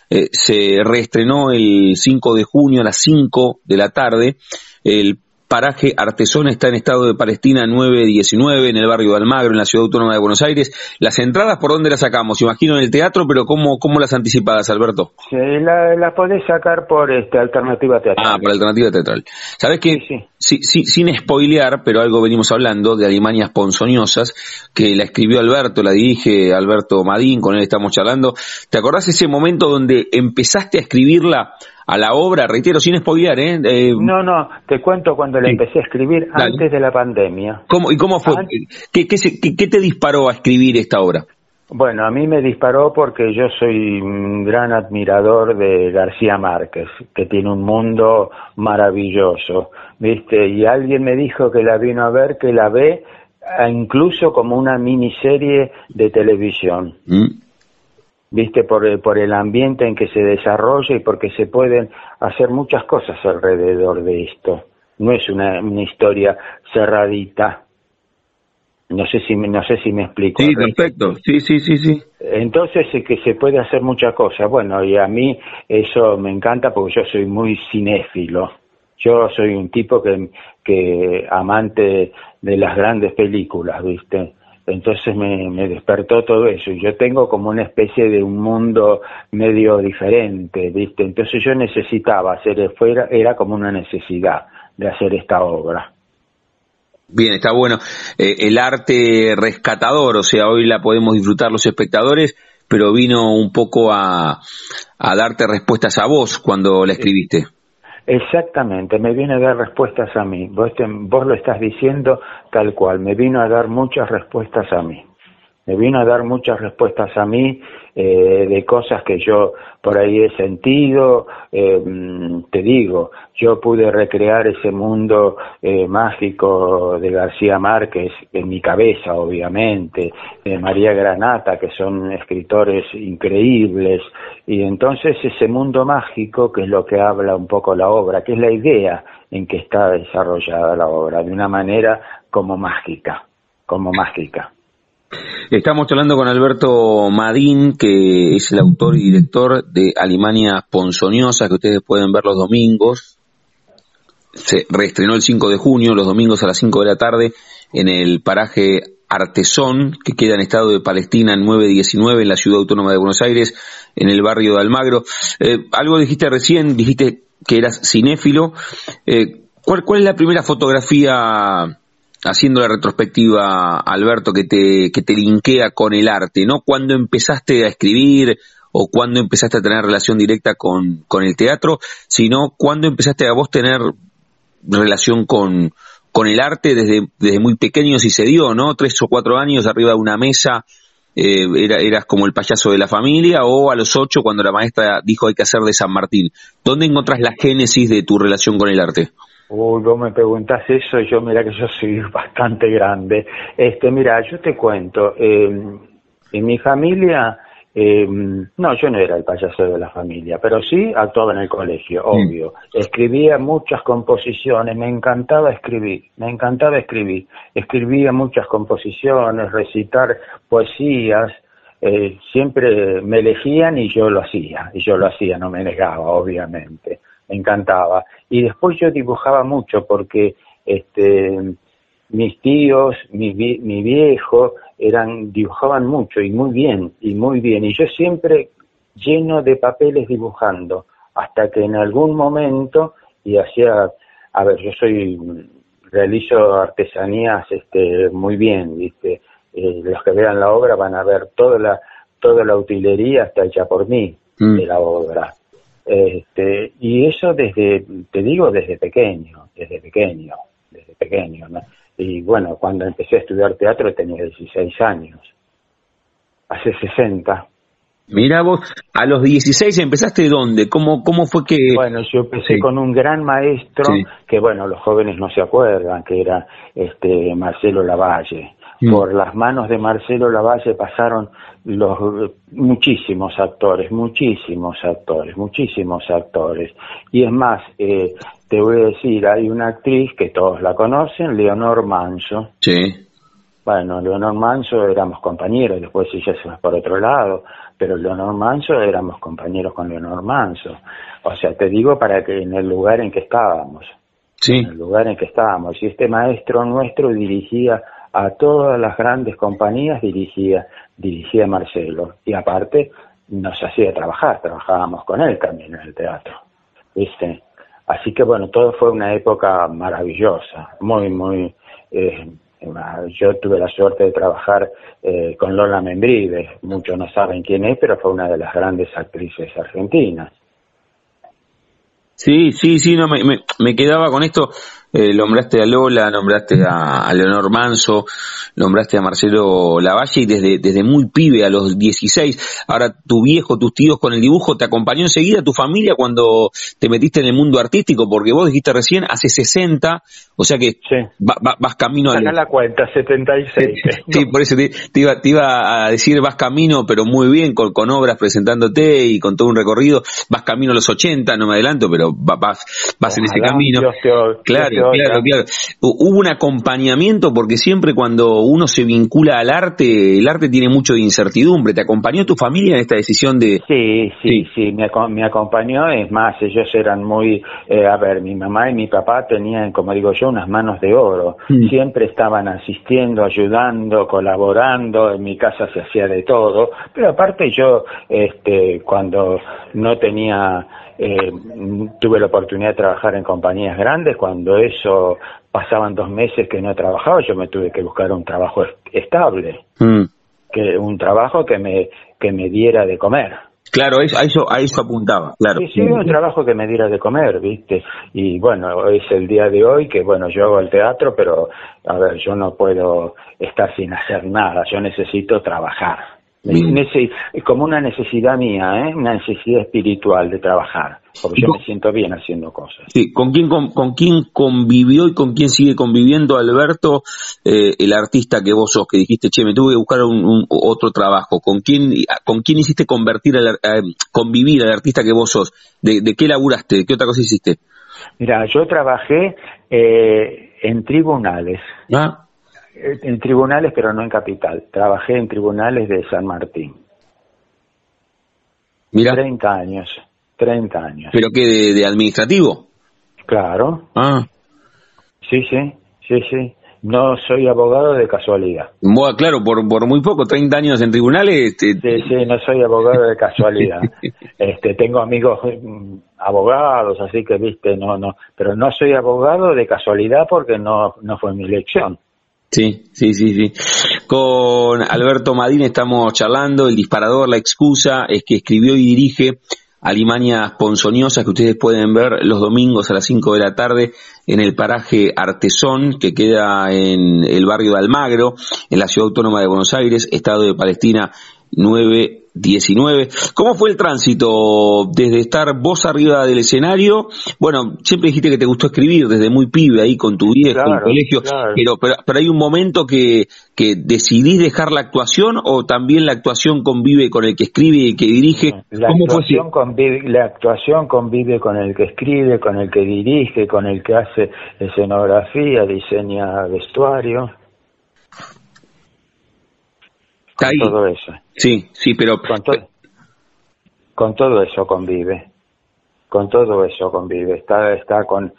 eh, se reestrenó el 5 de junio a las 5 de la tarde. El paraje Artesón está en estado de Palestina 919 en el barrio de Almagro, en la ciudad autónoma de Buenos Aires. Las entradas, ¿por dónde las sacamos? Imagino en el teatro, pero ¿cómo, cómo las anticipadas, Alberto? Sí, la, la podés sacar por este, alternativa teatral. Ah, por alternativa teatral. ¿Sabes qué? Sí, sí. sin spoilear, pero algo venimos hablando de Alemanias Ponzoñosas, que la escribió Alberto, la dirige Alberto Madín, con él estamos charlando. ¿Te acordás ese momento donde empezaste a escribirla a la obra, reitero, sin spoilear, ¿eh? ¿eh? no, no, te cuento cuando la empecé a escribir antes de la pandemia. ¿Cómo, ¿Y cómo fue? ¿Qué, qué, te disparó a escribir esta obra? Bueno, a mí me disparó porque yo soy un gran admirador de García Márquez, que tiene un mundo maravilloso, ¿viste? Y alguien me dijo que la vino a ver, que la ve incluso como una miniserie de televisión. Mm viste por, eh, por el ambiente en que se desarrolla y porque se pueden hacer muchas cosas alrededor de esto. No es una, una historia cerradita. No sé si no sé si me explico. Sí, perfecto. Sí, sí, sí, sí. Entonces es que se puede hacer muchas cosas. Bueno, y a mí eso me encanta porque yo soy muy cinéfilo. Yo soy un tipo que, que amante de las grandes películas, ¿viste? Entonces me, despertó todo eso y yo tengo como una especie de un mundo medio diferente, ¿viste? Entonces yo necesitaba hacer, fuera, era como una necesidad de hacer esta obra. Bien, está bueno. Eh, el arte rescatador, o sea, hoy la podemos disfrutar los espectadores, pero vino un poco a, a darte respuestas a vos cuando la escribiste. Exactamente, me viene a dar respuestas a mí. Vos, vos lo estás diciendo tal cual, me vino a dar muchas respuestas a mí me vino a dar muchas respuestas a mí eh, de cosas que yo por ahí he sentido. Eh, te digo, yo pude recrear ese mundo eh, mágico de García Márquez en mi cabeza, obviamente, de María Granata, que son escritores increíbles. Y entonces ese mundo mágico, que es lo que habla un poco la obra, que es la idea en que está desarrollada la obra, de una manera como mágica, como mágica. Estamos hablando con Alberto Madín, que es el autor y director de Alemania Ponzoñosa, que ustedes pueden ver los domingos. Se reestrenó el 5 de junio, los domingos a las 5 de la tarde, en el paraje Artesón, que queda en Estado de Palestina en 919, en la Ciudad Autónoma de Buenos Aires, en el barrio de Almagro. Eh, algo dijiste recién, dijiste que eras cinéfilo. Eh, ¿cuál, ¿Cuál es la primera fotografía haciendo la retrospectiva, Alberto, que te, que te linkea con el arte, no cuando empezaste a escribir o cuando empezaste a tener relación directa con, con el teatro, sino cuando empezaste a vos tener relación con, con el arte desde, desde muy pequeño, si se dio, ¿no? Tres o cuatro años arriba de una mesa, eh, era, eras como el payaso de la familia, o a los ocho cuando la maestra dijo hay que hacer de San Martín. ¿Dónde encontrás la génesis de tu relación con el arte? Uy, vos me preguntás eso y yo mira que yo soy (laughs) bastante grande. Este, mira, yo te cuento, eh, en mi familia, eh, no, yo no era el payaso de la familia, pero sí actuaba en el colegio, mm. obvio. Escribía muchas composiciones, me encantaba escribir, me encantaba escribir. Escribía muchas composiciones, recitar poesías, eh, siempre me elegían y yo lo hacía, y yo lo hacía, no me negaba, obviamente me encantaba. Y después yo dibujaba mucho porque este, mis tíos, mi, mi viejo, eran, dibujaban mucho y muy bien, y muy bien. Y yo siempre lleno de papeles dibujando, hasta que en algún momento, y hacía, a ver, yo soy, realizo artesanías este, muy bien, ¿viste? Eh, los que vean la obra van a ver toda la, toda la utilería está hecha por mí mm. de la obra. Este, y eso desde, te digo, desde pequeño, desde pequeño, desde pequeño. Y bueno, cuando empecé a estudiar teatro tenía 16 años, hace 60. Mira vos, a los 16 empezaste dónde? ¿Cómo, cómo fue que...? Bueno, yo empecé con un gran maestro, que bueno, los jóvenes no se acuerdan, que era este Marcelo Lavalle. Mm. Por las manos de Marcelo Lavalle pasaron los muchísimos actores, muchísimos actores, muchísimos actores. Y es más, eh, te voy a decir, hay una actriz que todos la conocen, Leonor Manso. Sí. Bueno, Leonor Manso éramos compañeros, después ella se fue por otro lado, pero Leonor Manso éramos compañeros con Leonor Manso. O sea, te digo para que en el lugar en que estábamos. Sí. En el lugar en que estábamos. Y este maestro nuestro dirigía a todas las grandes compañías dirigía, dirigía Marcelo. Y aparte nos hacía trabajar, trabajábamos con él también en el teatro. ¿viste? Así que bueno, todo fue una época maravillosa, muy, muy... Eh, yo tuve la suerte de trabajar eh, con Lola Membrives, muchos no saben quién es, pero fue una de las grandes actrices argentinas. Sí, sí, sí, no, me, me quedaba con esto eh, nombraste a Lola, nombraste a, Leonor Manso, nombraste a Marcelo Lavalle y desde, desde muy pibe, a los 16, ahora tu viejo, tus tíos con el dibujo, ¿te acompañó enseguida tu familia cuando te metiste en el mundo artístico? Porque vos dijiste recién, hace 60, o sea que vas camino a... la cuenta, 76. (laughs) Sí, por eso te, iba, te, iba, a decir, vas camino, pero muy bien, con, con obras presentándote y con todo un recorrido, vas camino a los 80, no me adelanto, pero vas, vas en ese camino. claro, claro, claro. Hubo un acompañamiento porque siempre cuando uno se vincula al arte, el arte tiene mucho de incertidumbre. ¿Te acompañó tu familia en esta decisión de...? Sí, sí, sí, me, acompañó. Es más, ellos eran muy... Eh, a ver, mi mamá y mi papá tenían, como digo yo, unas manos de oro. Mm. Siempre estaban asistiendo, ayudando, colaborando. En mi casa se hacía de todo. Pero aparte yo, este, cuando no tenía eh, tuve la oportunidad de trabajar en compañías grandes. Cuando eso pasaban dos meses que no trabajaba, yo me tuve que buscar un trabajo estable, mm. que un trabajo que me que me diera de comer, Claro, a eso, a eso apuntaba, claro. Sí, sí, un trabajo que me diera de comer, ¿viste? Y bueno, es el día de hoy que, bueno, yo hago el teatro, pero, a ver, yo no puedo estar sin hacer nada, yo necesito trabajar. Es como una necesidad mía, ¿eh? una necesidad espiritual de trabajar, porque yo me siento bien haciendo cosas. Sí, ¿con quién, con, quién convivió y con quién sigue conviviendo Alberto, eh, el artista que vos sos, que dijiste, che, me tuve que buscar un, otro trabajo? ¿Con quién, ¿Con quién hiciste convertir al, convivir al artista que vos sos? ¿De, qué laburaste? ¿De qué otra cosa hiciste? Mira, yo trabajé eh, en tribunales. ¿Ah? En tribunales, pero no en capital. Trabajé en tribunales de San Martín. Mira. 30 años. 30 años. ¿Pero qué? ¿De, administrativo? Claro. Ah. Sí, sí, sí, sí. No soy abogado de casualidad. Bueno, claro, por, por muy poco, 30 años en tribunales. Este... Sí, sí, no soy abogado de casualidad. (laughs) este, tengo amigos mm, abogados, así que, viste, no, no. Pero no soy abogado de casualidad porque no, no fue mi elección. Sí, sí, sí, sí. Con Alberto Madín estamos charlando, el disparador, la excusa es que escribió y dirige Alimañas Ponzoñosas que ustedes pueden ver los domingos a las 5 de la tarde en el paraje Artesón que queda en el barrio de Almagro, en la ciudad autónoma de Buenos Aires, Estado de Palestina 9 19. ¿Cómo fue el tránsito desde estar vos arriba del escenario? Bueno, siempre dijiste que te gustó escribir desde muy pibe ahí con tu viejo en el colegio, pero, pero, hay un momento que, que decidís dejar la actuación o también la actuación convive con el que escribe y el que dirige. La, actuación, convive, la actuación convive con el que escribe, con el que dirige, con el que hace escenografía, diseña vestuario. todo eso. Sí, sí, pero... Con, todo eso convive. Con todo eso convive. Está, está con...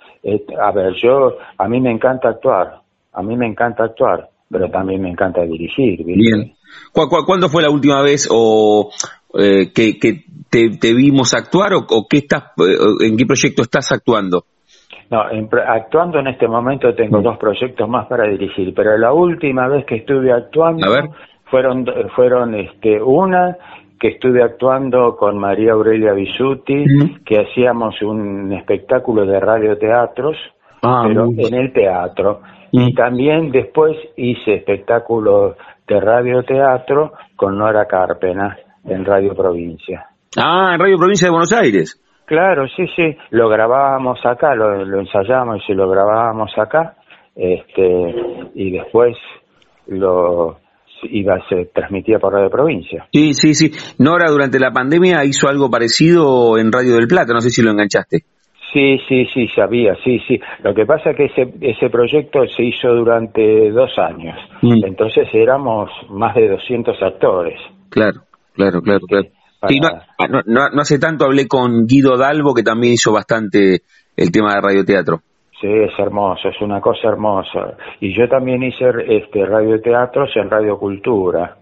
a ver, yo... A mí me encanta actuar. A mí me encanta actuar, pero también me encanta dirigir. Bien. cuándo fue la última vez o eh, que, que te, vimos actuar o, qué estás, eh, en qué proyecto estás actuando? No, actuando en este momento tengo dos proyectos más para dirigir, pero la última vez que estuve actuando A ver fueron, fueron este, una que estuve actuando con María Aurelia Bisuti, que hacíamos un espectáculo de radioteatros, ah, pero en el teatro. Y también después hice espectáculos de radioteatro con Nora Carpena en Radio Provincia. Ah, en Radio Provincia de Buenos Aires. Claro, sí, sí, lo grabábamos acá, lo, lo ensayábamos y lo grabábamos acá, este, y después lo, iba se transmitía por Radio Provincia. Sí, sí, sí. Nora durante la pandemia hizo algo parecido en Radio del Plata, no sé si lo enganchaste. Sí, sí, sí, sabía, sí, sí. Lo que pasa es que ese, ese proyecto se hizo durante dos años, mm. entonces éramos más de 200 actores. Claro, claro, claro, claro. no, no, hace tanto hablé con Guido Dalbo, que también hizo bastante el tema de radioteatro. Sí, es hermoso, es una cosa hermosa. Y yo también hice este radioteatros en Radio Cultura.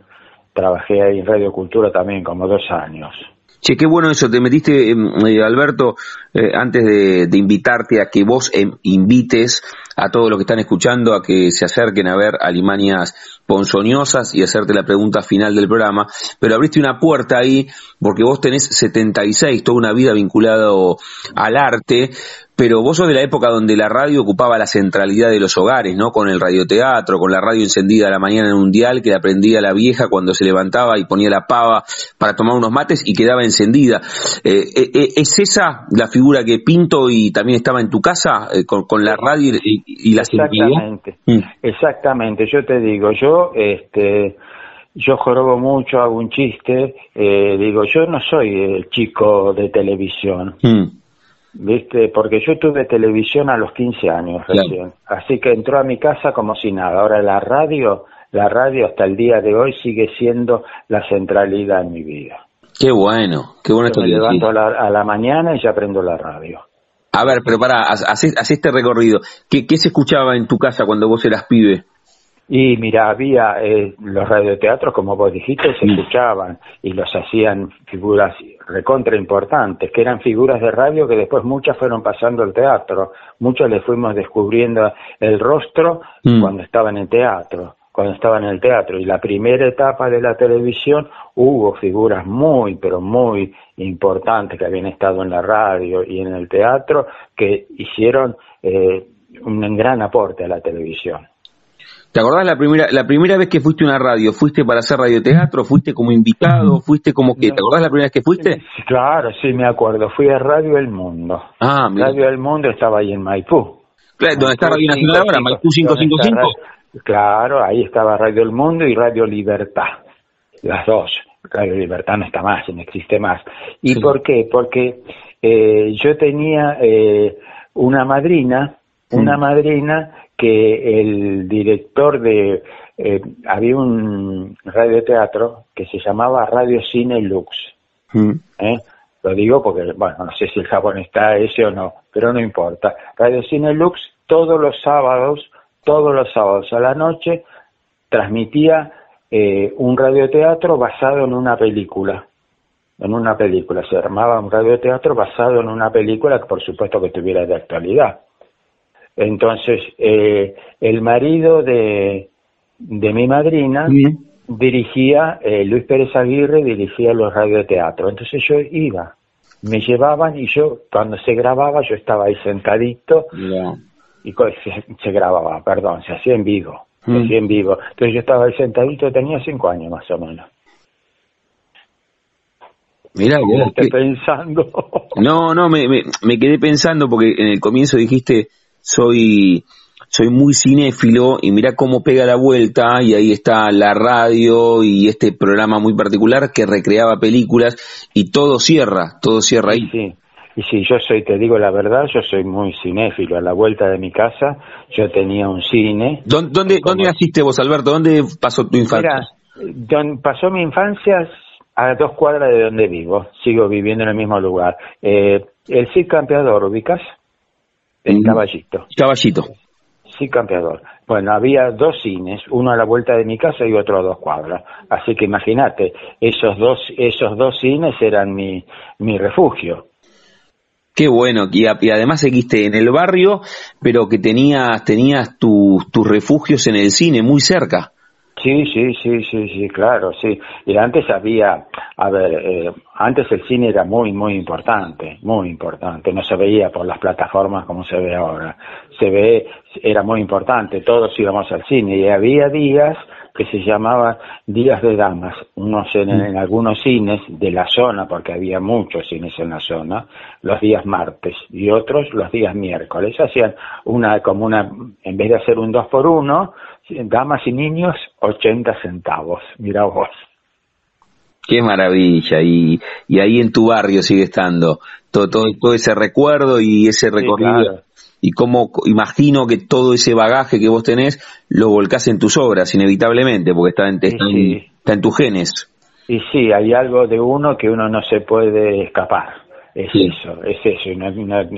Trabajé ahí en Radio Cultura también como dos años. Che, qué bueno eso. Te metiste, em, eh, Alberto, eh, antes de, invitarte a que vos em, invites a todos los que están escuchando a que se acerquen a ver Alimanias ponzoñosas y hacerte la pregunta final del programa, pero abriste una puerta ahí porque vos tenés 76, toda una vida vinculada al arte, pero vos sos de la época donde la radio ocupaba la centralidad de los hogares, ¿no? Con el radioteatro, con la radio encendida a la mañana en un dial que la prendía la vieja cuando se levantaba y ponía la pava para tomar unos mates y quedaba encendida. Eh, eh, eh, ¿Es esa la figura que pinto y también estaba en tu casa con, la radio y, la Exactamente, mm. exactamente. Yo te digo, yo, este, yo jorobo mucho, hago un chiste, digo, yo no soy el chico de televisión. Mm. ¿viste? Porque yo tuve televisión a los 15 años recién, así que entró a mi casa como si nada. Ahora la radio, la radio hasta el día de hoy sigue siendo la centralidad en mi vida. Qué bueno, qué bueno esto Me levanto a la, a la, mañana y ya prendo la radio. A ver, pero para, haz, este recorrido. ¿Qué, ¿Qué se escuchaba en tu casa cuando vos eras pibe? Y mira, había eh, los radioteatros, como vos dijiste, se escuchaban y los hacían figuras recontra importantes, que eran figuras de radio que después muchas fueron pasando al teatro. Muchos les fuimos descubriendo el rostro mm. cuando estaban en teatro. Cuando estaba en el teatro. Y la primera etapa de la televisión hubo figuras muy, pero muy importantes que habían estado en la radio y en el teatro que hicieron eh, un gran aporte a la televisión. ¿Te acordás la primera, la primera vez que fuiste a una radio? ¿Fuiste para hacer radioteatro? ¿Fuiste como invitado? ¿Fuiste como que? ¿Te acordás la primera vez que fuiste? Claro, sí, me acuerdo. Fui a Radio El Mundo. Ah, Radio El Mundo estaba ahí en Maipú. Claro, ¿dónde está Radio Nacional ahora? ¿Maipú 555? Claro, ahí estaba Radio El Mundo y Radio Libertad. Las dos. Radio Libertad no está más, no existe más. ¿Y por qué? Porque eh, yo tenía eh, una madrina, una madrina que el director de eh, había un radioteatro que se llamaba Radio Cine Lux. Mm. ¿eh? Lo digo porque, bueno, no sé si el Japón está ese o no, pero no importa. Radio Cine Lux todos los sábados, todos los sábados a la noche, transmitía eh, un radioteatro basado en una película. En una película, se armaba un radioteatro basado en una película que por supuesto que tuviera de actualidad. Entonces, eh, el marido de, de mi madrina dirigía, eh, Luis Pérez Aguirre dirigía los radioteatros. Entonces yo iba, me llevaban y yo, cuando se grababa, yo estaba ahí sentadito y se, se, grababa, perdón, se hacía en vivo. Se mm. hacía en vivo. Entonces yo estaba ahí sentadito, tenía cinco años más o menos. Mira, pensando. (laughs) No, no, me, me, me quedé pensando porque en el comienzo dijiste soy, soy muy cinéfilo y mira cómo pega la vuelta y ahí está la radio y este programa muy particular que recreaba películas y todo cierra, todo cierra ahí. Sí. Y si yo soy, te digo la verdad, yo soy muy cinéfilo. A la vuelta de mi casa yo tenía un cine. ¿Dónde, ¿dónde, naciste vos, Alberto? ¿Dónde pasó tu infancia? Mira, pasó mi infancia a dos cuadras de donde vivo. Sigo viviendo en el mismo lugar. Eh, el Cid Campeador, ¿ubicas? En Caballito. Caballito. Sí, campeador. Bueno, había dos cines, uno a la vuelta de mi casa y otro a dos cuadras. Así que imagínate, esos dos, esos dos cines eran mi, mi refugio. Qué bueno, y, además seguiste en el barrio, pero que tenías, tenías tus refugios en el cine muy cerca. Sí, sí, sí, sí, sí, claro, sí. Y antes había, a ver, eh, antes el cine era muy, muy importante, muy importante. No se veía por las plataformas como se ve ahora. Se ve, era muy importante, todos íbamos al cine y había días que se llamaban días de damas, unos en, mm. en, algunos cines de la zona, porque había muchos cines en la zona, los días martes y otros los días miércoles. Hacían una, como una, en vez de hacer un dos por uno, damas y niños, 80 centavos, mira vos. Qué maravilla, y, y ahí en tu barrio sigue estando todo, todo, ese recuerdo y ese recorrido. Y cómo imagino que todo ese bagaje que vos tenés lo volcás en tus obras, inevitablemente, porque está en, está en tus genes. Y sí, hay algo de uno que uno no se puede escapar. Es eso, es eso.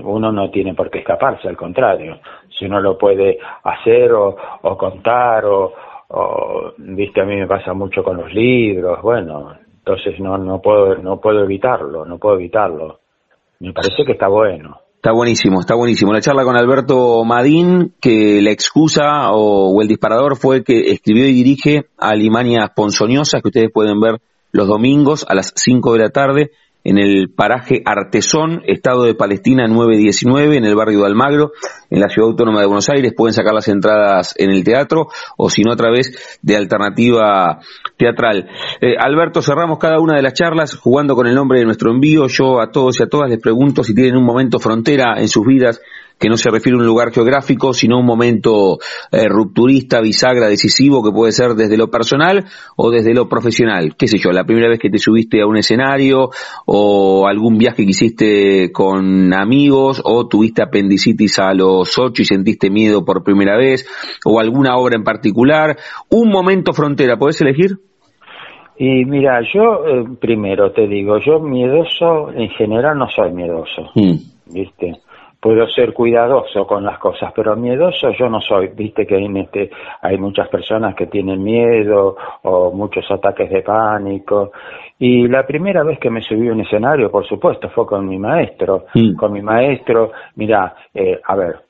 uno no tiene por qué escaparse, al contrario. Si uno lo puede hacer o, o contar o, o, viste, a mí me pasa mucho con los libros, bueno, entonces no, no puedo, no puedo evitarlo, no puedo evitarlo. Me parece que está bueno. Está buenísimo, está buenísimo. La charla con Alberto Madín, que la excusa o, el disparador fue que escribió y dirige a Alimanias Ponzoñosas, que ustedes pueden ver los domingos a las 5 de la tarde en el paraje Artesón, Estado de Palestina 919, en el barrio de Almagro, en la Ciudad Autónoma de Buenos Aires. Pueden sacar las entradas en el teatro o si no a través de alternativa teatral. Eh, Alberto, cerramos cada una de las charlas jugando con el nombre de nuestro envío. Yo a todos y a todas les pregunto si tienen un momento frontera en sus vidas que no se refiere a un lugar geográfico, sino a un momento eh, rupturista, bisagra, decisivo, que puede ser desde lo personal o desde lo profesional. ¿Qué sé yo? La primera vez que te subiste a un escenario o algún viaje que hiciste con amigos o tuviste apendicitis a los ocho y sentiste miedo por primera vez o alguna obra en particular. Un momento frontera, ¿podés elegir? Y mira, yo eh, primero te digo, yo miedoso en general no soy miedoso, mm. ¿viste? Puedo ser cuidadoso con las cosas, pero miedoso yo no soy. Viste que en este, hay muchas personas que tienen miedo o muchos ataques de pánico. Y la primera vez que me subí a un escenario, por supuesto, fue con mi maestro. Con mi maestro, mira, eh, a ver,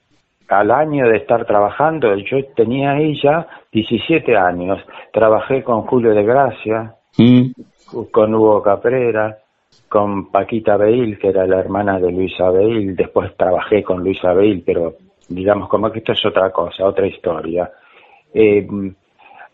al año de estar trabajando, yo tenía ahí ya 17 años, trabajé con Julio de Gracia, mm. con Hugo Caprera, con Paquita Beil, que era la hermana de Luisa Beil, después trabajé con Luisa Beil, pero digamos como que esto es otra cosa, otra historia. Eh,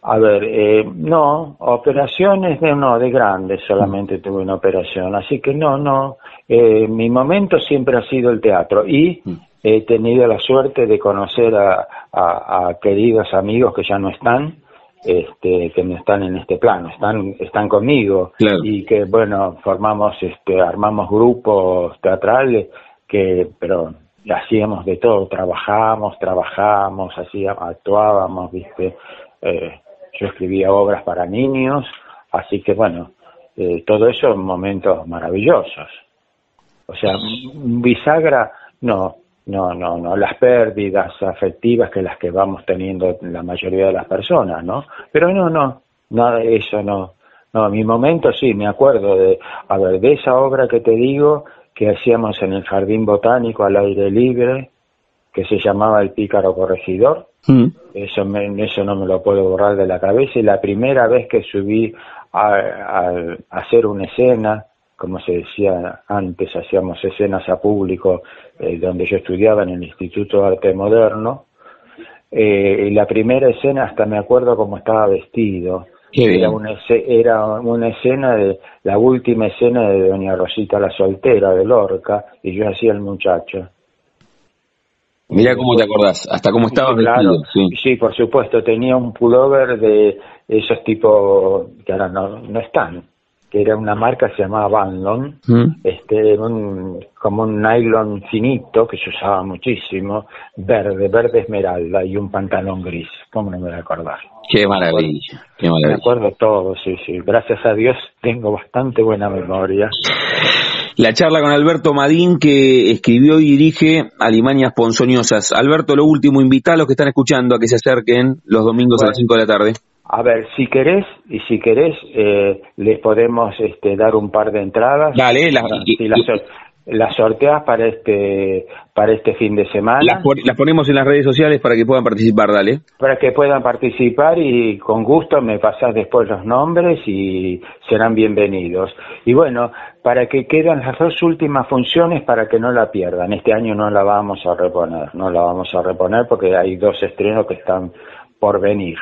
a ver, eh, no, operaciones de no, de grandes solamente tuve una operación, así que no, no, eh, mi momento siempre ha sido el teatro. Y he tenido la suerte de conocer a, queridos amigos que ya no están, este, que no están en este plano, están, están conmigo. Y que bueno, formamos, este, armamos grupos teatrales que, pero hacíamos de todo, trabajábamos, trabajábamos, hacíamos, actuábamos, viste, eh, yo escribía obras para niños, así que bueno, eh, todo eso en momentos maravillosos. O sea, bisagra, no, no, no, no, las pérdidas afectivas que las que vamos teniendo la mayoría de las personas, ¿no? Pero no, no, nada de eso, no. No, mi momento sí, me acuerdo de, a ver, de esa obra que te digo, que hacíamos en el Jardín Botánico al aire libre, que se llamaba El Pícaro Corregidor, Mm. Eso, eso no me lo puedo borrar de la cabeza. Y la primera vez que subí a, hacer una escena, como se decía antes, hacíamos escenas a público eh, donde yo estudiaba en el Instituto de Arte Moderno. Eh, y la primera escena, hasta me acuerdo cómo estaba vestido. Era una, era una escena de la última escena de Doña Rosita la soltera de Lorca y yo hacía el muchacho. Mira cómo te acordás, hasta cómo estaba vestido. Sí. por supuesto, tenía un pullover de esos tipos que ahora no, no están, que era una marca que se llamaba Banlon, mm. este, un, como un nylon finito que se usaba muchísimo, verde, verde esmeralda y un pantalón gris, ¿cómo no me voy a acordar? Qué maravilla, qué maravilla. Me acuerdo todo, sí, sí, gracias a Dios tengo bastante buena memoria la charla con Alberto Madín que escribió y dirige Alimañas Ponzoñosas. Alberto, lo último, invita a los que están escuchando a que se acerquen los domingos a las 5 de la tarde. A ver, si querés, y si querés, eh, les podemos este, dar un par de entradas. Dale, las, las sorteas para este para este fin de semana. Las, ponemos en las redes sociales para que puedan participar, dale. Para que puedan participar y con gusto me pasás después los nombres y serán bienvenidos. Y bueno, para que quedan las dos últimas funciones para que no la pierdan. Este año no la vamos a reponer, no la vamos a reponer porque hay dos estrenos que están por venir.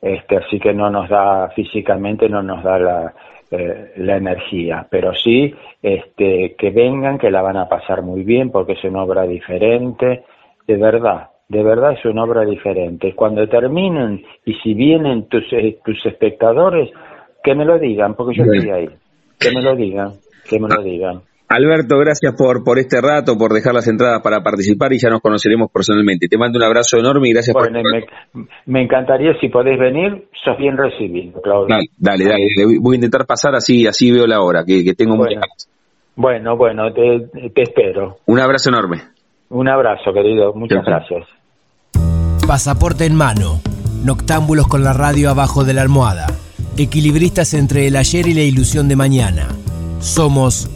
Este, así que no nos da físicamente, no nos da la, eh, la energía, pero sí este, que vengan, que la van a pasar muy bien porque es una obra diferente, de verdad, de verdad es una obra diferente. Cuando terminen y si vienen tus, eh, tus espectadores, que me lo digan, porque yo estoy ahí, que me lo digan, que me lo digan. Alberto, gracias por, por este rato, por dejar las entradas para participar y ya nos conoceremos personalmente. Te mando un abrazo enorme y gracias por... Me, me, encantaría si podés venir, sos bien recibido, Claudio. Dale, dale, voy a intentar pasar así, así veo la hora, que, tengo bueno, Bueno, bueno, te, espero. Un abrazo enorme. Un abrazo, querido, muchas gracias. Pasaporte en mano, noctámbulos con la radio abajo de la almohada, equilibristas entre el ayer y la ilusión de mañana. Somos